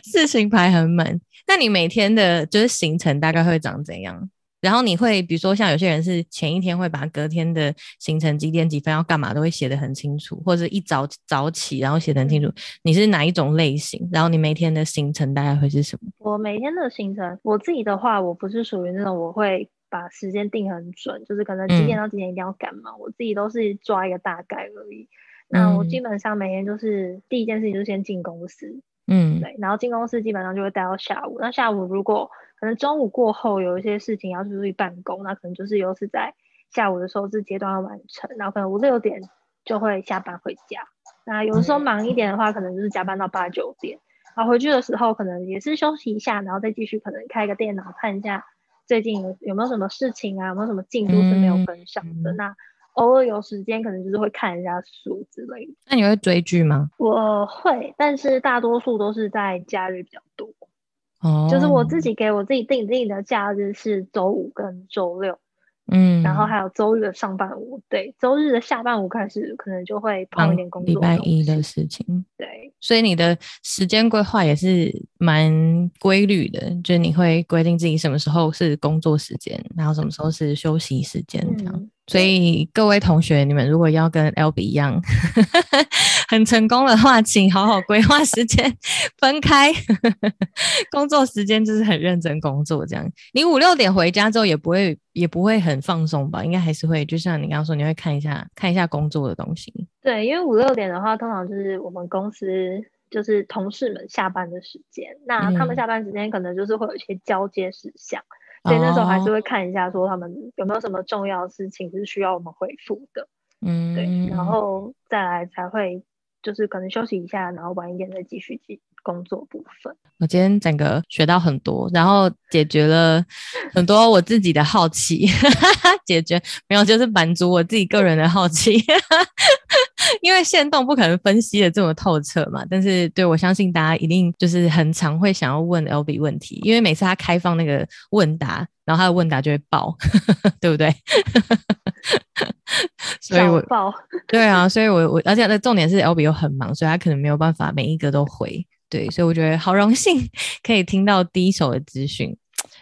S3: 事情排很满。那你每天的就是行程大概会长怎样？然后你会比如说像有些人是前一天会把隔天的行程几点几分要干嘛都会写得很清楚，或者一早早起然后写得很清楚。你是哪一种类型？然后你每天的行程大概会是什么？
S2: 我每天的行程，我自己的话，我不是属于那种我会。把时间定很准，就是可能几点到几点一定要赶嘛。嗯、我自己都是抓一个大概而已。那我基本上每天就是第一件事情就是先进公司，嗯，对，然后进公司基本上就会待到下午。那下午如果可能中午过后有一些事情要出去办公，那可能就是又是在下午的时候这阶段要完成，然后可能五六点就会下班回家。那有的时候忙一点的话，嗯、可能就是加班到八九点，然后回去的时候可能也是休息一下，然后再继续可能开个电脑看一下。最近有有没有什么事情啊？有没有什么进度是没有跟上的？嗯、那偶尔有时间，可能就是会看一下书之类的。
S3: 那你会追剧吗？
S2: 我会，但是大多数都是在假日比较多。哦，就是我自己给我自己定定的假日是周五跟周六。嗯，然后还有周日的上半午，对，周日的下半午开始可能就会碰一点工作。礼拜一的事情，对，
S3: 所以你的时间规划也是蛮规律的，就是你会规定自己什么时候是工作时间，然后什么时候是休息时间这样。嗯所以各位同学，你们如果要跟 Albee 一样很成功的话，请好好规划时间，分开 工作时间，就是很认真工作这样。你五六点回家之后，也不会也不会很放松吧？应该还是会，就像你刚刚说，你会看一下看一下工作的东西。
S2: 对，因为五六点的话，通常就是我们公司就是同事们下班的时间，那他们下班时间可能就是会有一些交接事项。所以那时候还是会看一下，说他们有没有什么重要的事情是需要我们回复的，嗯，对，然后再来才会就是可能休息一下，然后晚一点再继续进工作部分。
S3: 我今天整个学到很多，然后解决了很多我自己的好奇，解决没有就是满足我自己个人的好奇。因为线动不可能分析的这么透彻嘛，但是对，我相信大家一定就是很常会想要问 Albee 问题，因为每次他开放那个问答，然后他的问答就会爆，对不对？所以我
S2: 爆，
S3: 对啊，所以我我而且那重点是 Albee 又很忙，所以他可能没有办法每一个都回，对，所以我觉得好荣幸可以听到第一手的资讯。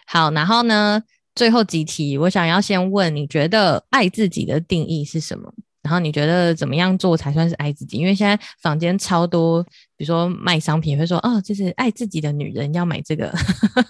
S3: 好，然后呢，最后几题，我想要先问，你觉得爱自己的定义是什么？然后你觉得怎么样做才算是爱自己？因为现在坊间超多，比如说卖商品会说哦，这是爱自己的女人要买这个。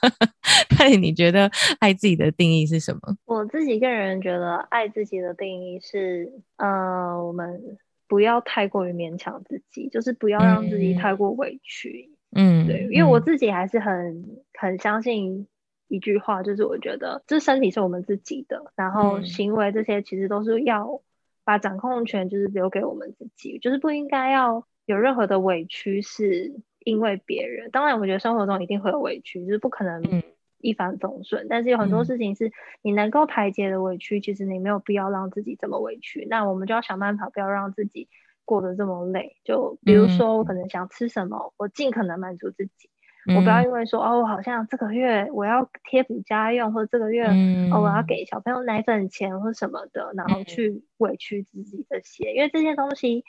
S3: 那你觉得爱自己的定义是什么？
S2: 我自己个人觉得爱自己的定义是，呃，我们不要太过于勉强自己，就是不要让自己太过委屈。嗯，对，因为我自己还是很很相信一句话，就是我觉得这身体是我们自己的，然后行为这些其实都是要。把掌控权就是留给我们自己，就是不应该要有任何的委屈，是因为别人。当然，我觉得生活中一定会有委屈，就是不可能一帆风顺，但是有很多事情是你能够排解的委屈，嗯、其实你没有必要让自己这么委屈。那我们就要想办法，不要让自己过得这么累。就比如说，我可能想吃什么，嗯、我尽可能满足自己。嗯、我不要因为说哦，我好像这个月我要贴补家用，或者这个月、嗯、哦我要给小朋友奶粉钱或什么的，然后去委屈自己这些，因为这些东西，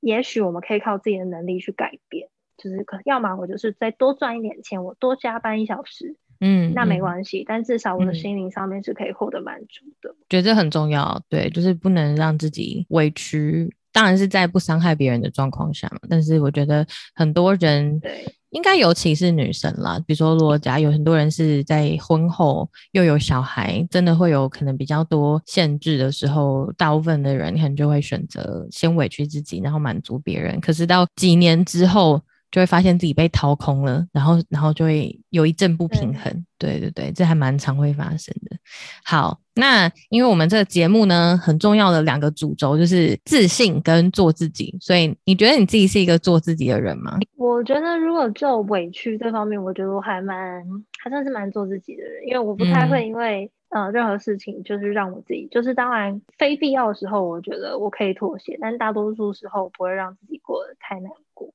S2: 也许我们可以靠自己的能力去改变。就是可要么我就是再多赚一点钱，我多加班一小时，嗯，那没关系，嗯、但至少我的心灵上面是可以获得满足的。
S3: 嗯、觉得这很重要，对，就是不能让自己委屈。当然是在不伤害别人的状况下嘛，但是我觉得很多人，对，应该尤其是女生啦，比如说，如果假有很多人是在婚后又有小孩，真的会有可能比较多限制的时候，大部分的人可能就会选择先委屈自己，然后满足别人。可是到几年之后，就会发现自己被掏空了，然后，然后就会有一阵不平衡。嗯、对对对，这还蛮常会发生的。好，那因为我们这个节目呢，很重要的两个主轴就是自信跟做自己，所以你觉得你自己是一个做自己的人吗？
S2: 我觉得如果就委屈这方面，我觉得我还蛮还算是蛮做自己的人，因为我不太会因为嗯、呃、任何事情就是让我自己，就是当然非必要的时候，我觉得我可以妥协，但大多数时候不会让自己过得太难过。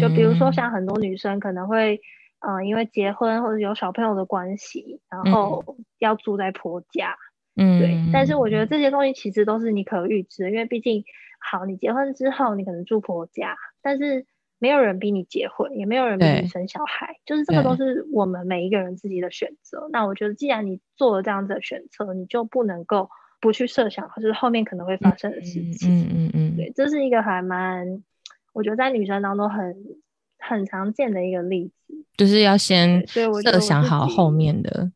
S2: 就比如说，像很多女生可能会，嗯、呃，因为结婚或者有小朋友的关系，然后要住在婆家，嗯，对。但是我觉得这些东西其实都是你可预知的，因为毕竟，好，你结婚之后你可能住婆家，但是没有人逼你结婚，也没有人逼你生小孩，就是这个都是我们每一个人自己的选择。那我觉得，既然你做了这样子的选择，你就不能够不去设想，就是后面可能会发生的事情。嗯嗯嗯，嗯嗯对，这是一个还蛮。我觉得在女生当中很很常见的一个例子，
S3: 就是要先设想好后面的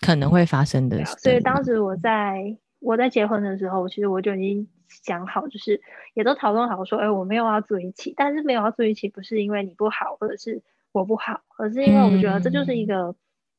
S3: 可能会发生的事。
S2: 所以当时我在我在结婚的时候，其实我就已经想好，就是也都讨论好说，哎，我没有要住一起，但是没有要住一起，不是因为你不好，或者是我不好，而是因为我觉得这就是一个。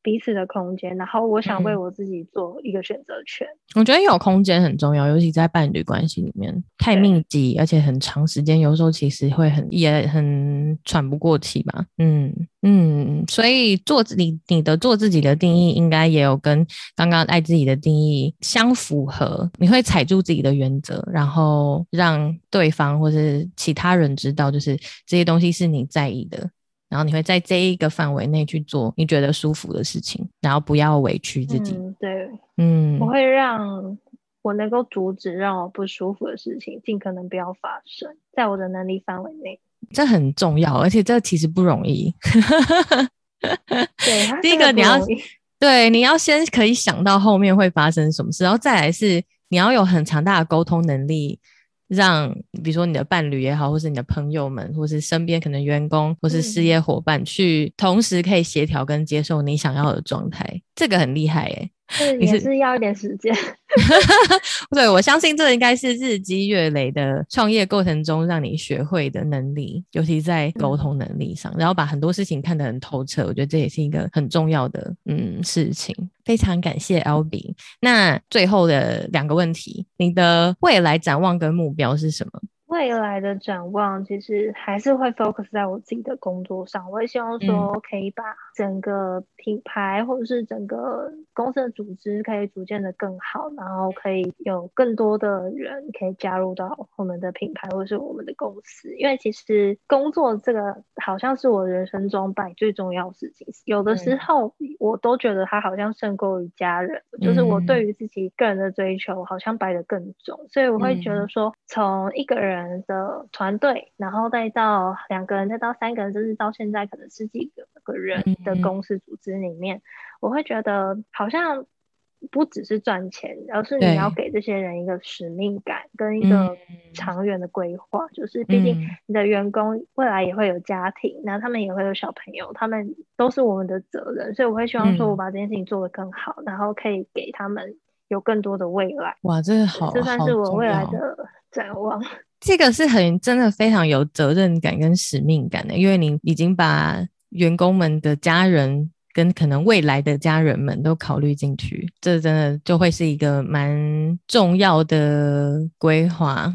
S2: 嗯彼此的空间，然后我想为我自己做一个选择权。嗯，
S3: 我觉得有空间很重要，尤其在伴侣关系里面，太密集而且很长时间，有时候其实会很也很喘不过气吧。嗯嗯，所以做自己，你的做自己的定义应该也有跟刚刚爱自己的定义相符合。你会踩住自己的原则，然后让对方或是其他人知道，就是这些东西是你在意的。然后你会在这一个范围内去做你觉得舒服的事情，然后不要委屈自己。
S2: 嗯，对，嗯，我会让我能够阻止让我不舒服的事情尽可能不要发生在我的能力范围内。
S3: 这很重要，而且这其实不容易。
S2: 对，
S3: 第一个你要 对，你要先可以想到后面会发生什么事，然后再来是你要有很强大的沟通能力。让比如说你的伴侣也好，或是你的朋友们，或是身边可能员工或是事业伙伴，去同时可以协调跟接受你想要的状态，这个很厉害诶。
S2: 是也是要一点时间，
S3: 对，我相信这应该是日积月累的创业过程中让你学会的能力，尤其在沟通能力上，嗯、然后把很多事情看得很透彻，我觉得这也是一个很重要的嗯事情。非常感谢 Albee。那最后的两个问题，你的未来展望跟目标是什么？
S2: 未来的展望其实还是会 focus 在我自己的工作上，我也希望说可以把整个品牌或者是整个公司的组织可以逐渐的更好，然后可以有更多的人可以加入到我们的品牌或者是我们的公司。因为其实工作这个好像是我人生中摆最重要的事情，有的时候我都觉得它好像胜过于家人，就是我对于自己个人的追求好像摆得更重，所以我会觉得说从一个人。人的团队，然后再到两个人，再到三个人，甚至到现在可能十几个个人的公司组织里面，嗯、我会觉得好像不只是赚钱，而是你要给这些人一个使命感跟一个长远的规划。嗯、就是毕竟你的员工未来也会有家庭，然后他们也会有小朋友，他们都是我们的责任，所以我会希望说我把这件事情做得更好，嗯、然后可以给他们有更多的未来。
S3: 哇，这个好，
S2: 这算是我未来的展望。
S3: 这个是很真的非常有责任感跟使命感的，因为你已经把员工们的家人跟可能未来的家人们都考虑进去，这真的就会是一个蛮重要的规划。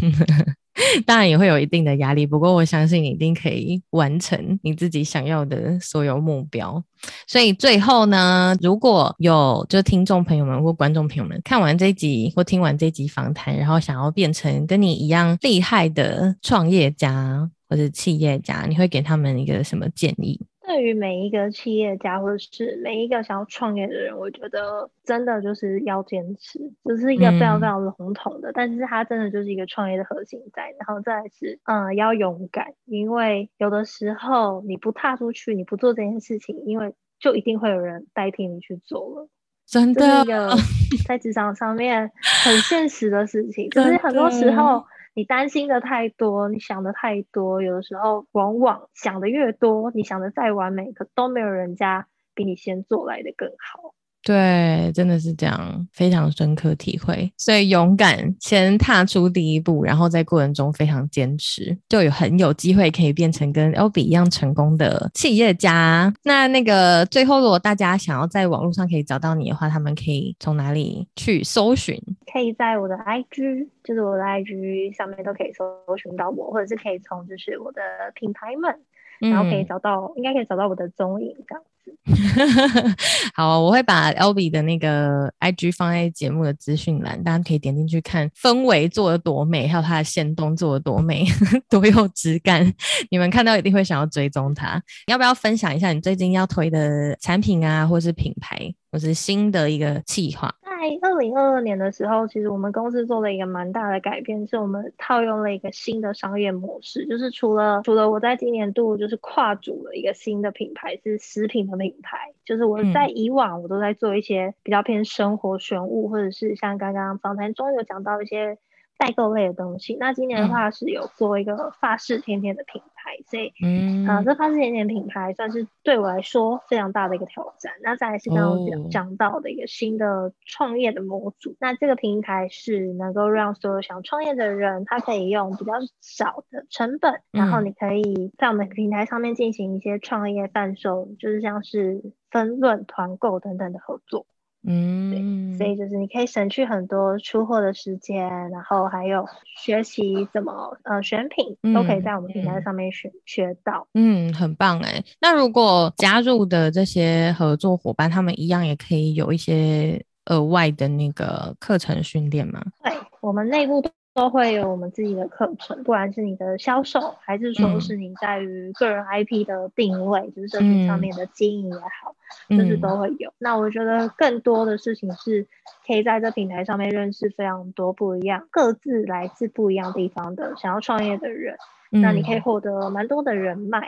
S3: 当然也会有一定的压力，不过我相信你一定可以完成你自己想要的所有目标。所以最后呢，如果有就听众朋友们或观众朋友们看完这一集或听完这一集访谈，然后想要变成跟你一样厉害的创业家或者企业家，你会给他们一个什么建议？
S2: 对于每一个企业家或者是每一个想要创业的人，我觉得真的就是要坚持，这、就是一个非常非常笼统的，嗯、但是它真的就是一个创业的核心在。然后再来是，嗯，要勇敢，因为有的时候你不踏出去，你不做这件事情，因为就一定会有人代替你去做了。
S3: 真的，
S2: 这是一个在职场上面很现实的事情，可 是很多时候。你担心的太多，你想的太多，有的时候往往想的越多，你想的再完美，可都没有人家比你先做来的更好。
S3: 对，真的是这样，非常深刻体会。所以勇敢先踏出第一步，然后在过程中非常坚持，就有很有机会可以变成跟 L B 一样成功的企业家。那那个最后，如果大家想要在网络上可以找到你的话，他们可以从哪里去搜寻？
S2: 可以在我的 IG，就是我的 IG 上面都可以搜寻到我，或者是可以从就是我的品牌们，然后可以找到，嗯、应该可以找到我的踪影这样子。
S3: 好，我会把 Albee 的那个 IG 放在节目的资讯栏，大家可以点进去看氛围做的多美，还有它的线动做的多美，多有质感。你们看到一定会想要追踪它。你要不要分享一下你最近要推的产品啊，或是品牌，或是新的一个计划？
S2: 在二零二二年的时候，其实我们公司做了一个蛮大的改变，是我们套用了一个新的商业模式，就是除了除了我在今年度就是跨组了一个新的品牌，是食品的品牌，就是我在以往我都在做一些比较偏生活玄物，或者是像刚刚访谈中有讲到一些。代购类的东西，那今年的话是有做一个法式甜甜的品牌，嗯、所以，嗯，啊、呃，这法式甜甜品牌算是对我来说非常大的一个挑战。那再来是刚刚讲讲到的一个新的创业的模组，哦、那这个平台是能够让所有想创业的人，他可以用比较少的成本，嗯、然后你可以在我们平台上面进行一些创业贩售，就是像是分论、团购等等的合作。嗯，对，所以就是你可以省去很多出货的时间，然后还有学习怎么呃选品，都可以在我们平台上面学、嗯、学到。
S3: 嗯，很棒哎。那如果加入的这些合作伙伴，他们一样也可以有一些额外的那个课程训练吗？
S2: 对，我们内部都会有我们自己的课程，不管是你的销售，还是说是你在于个人 IP 的定位，嗯、就是社群上面的经营也好。就是都会有。嗯、那我觉得更多的事情是可以在这平台上面认识非常多不一样、各自来自不一样地方的想要创业的人。嗯、那你可以获得蛮多的人脉。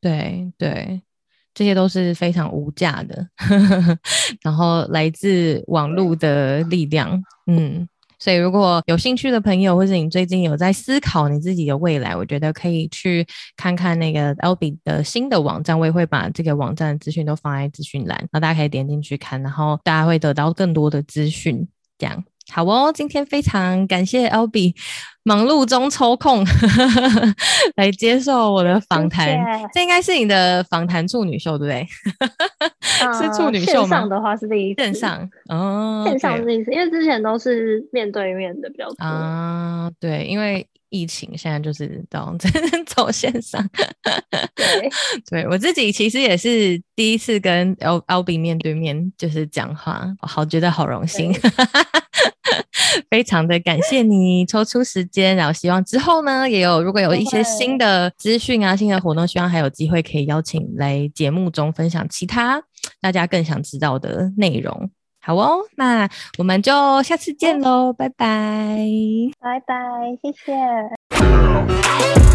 S3: 对对，这些都是非常无价的，然后来自网络的力量。嗯。所以，如果有兴趣的朋友，或是你最近有在思考你自己的未来，我觉得可以去看看那个 Alby 的新的网站，我也会把这个网站的资讯都放在资讯栏，那大家可以点进去看，然后大家会得到更多的资讯，这样。好哦，今天非常感谢 Albee 忙碌中抽空 来接受我的访谈。谢谢。这应该是你的访谈处女秀，对不对？是处女秀吗？
S2: 线上的话是第一次。
S3: 线上哦，
S2: 线上是第一次，因为之前都是面对面的比较多
S3: 啊。对，因为疫情现在就是这样子走线上。
S2: 对，
S3: 对我自己其实也是第一次跟 Albee 面对面就是讲话，我好觉得好荣幸。非常的感谢你抽出时间，然后希望之后呢，也有如果有一些新的资讯啊、新的活动，希望还有机会可以邀请来节目中分享其他大家更想知道的内容。好哦，那我们就下次见喽，拜拜，
S2: 拜拜，谢谢。